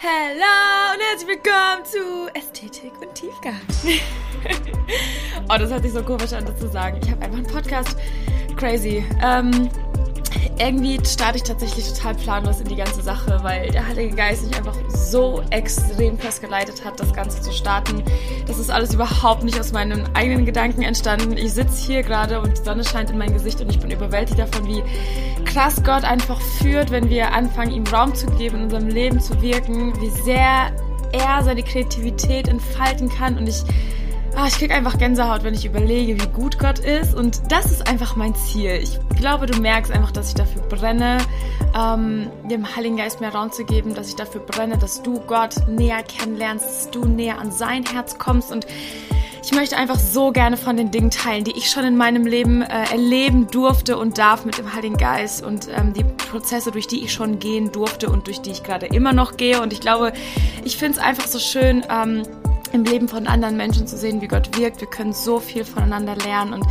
Hello und herzlich willkommen zu Ästhetik und Tiefgang. oh, das hört sich so komisch an, das zu sagen. Ich habe einfach einen Podcast. Crazy. Ähm, irgendwie starte ich tatsächlich total planlos in die ganze Sache, weil der Heilige Geist mich einfach so extrem festgeleitet hat, das Ganze zu starten. Das ist alles überhaupt nicht aus meinen eigenen Gedanken entstanden. Ich sitze hier gerade und die Sonne scheint in mein Gesicht und ich bin überwältigt davon, wie krass Gott einfach führt, wenn wir anfangen, ihm Raum zu geben, in unserem Leben zu wirken, wie sehr er seine Kreativität entfalten kann und ich Ah, ich krieg einfach Gänsehaut, wenn ich überlege, wie gut Gott ist. Und das ist einfach mein Ziel. Ich glaube, du merkst einfach, dass ich dafür brenne, ähm, dem Heiligen Geist mehr Raum zu geben, dass ich dafür brenne, dass du Gott näher kennenlernst, dass du näher an sein Herz kommst und ich möchte einfach so gerne von den Dingen teilen, die ich schon in meinem Leben äh, erleben durfte und darf mit dem Heiligen Geist und ähm, die Prozesse, durch die ich schon gehen durfte und durch die ich gerade immer noch gehe. Und ich glaube, ich finde es einfach so schön, ähm, im Leben von anderen Menschen zu sehen, wie Gott wirkt. Wir können so viel voneinander lernen und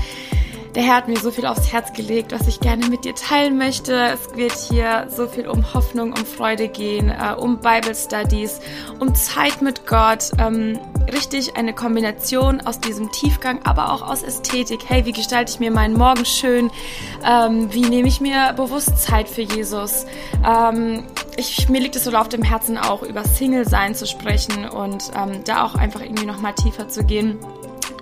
der Herr hat mir so viel aufs Herz gelegt, was ich gerne mit dir teilen möchte. Es wird hier so viel um Hoffnung, um Freude gehen, äh, um Bible Studies, um Zeit mit Gott. Ähm, richtig eine Kombination aus diesem Tiefgang, aber auch aus Ästhetik. Hey, wie gestalte ich mir meinen Morgen schön? Ähm, wie nehme ich mir bewusst Zeit für Jesus? Ähm, ich, mir liegt es so auf dem Herzen auch über Single-Sein zu sprechen und ähm, da auch einfach irgendwie nochmal tiefer zu gehen.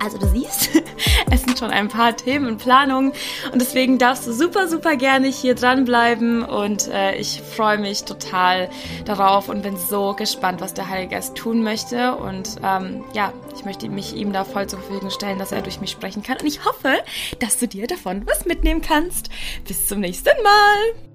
Also du siehst, es sind schon ein paar Themen und Planungen und deswegen darfst du super, super gerne hier dranbleiben und äh, ich freue mich total darauf und bin so gespannt, was der Heilige Geist tun möchte und ähm, ja, ich möchte mich ihm da voll zur Verfügung stellen, dass er durch mich sprechen kann und ich hoffe, dass du dir davon was mitnehmen kannst. Bis zum nächsten Mal!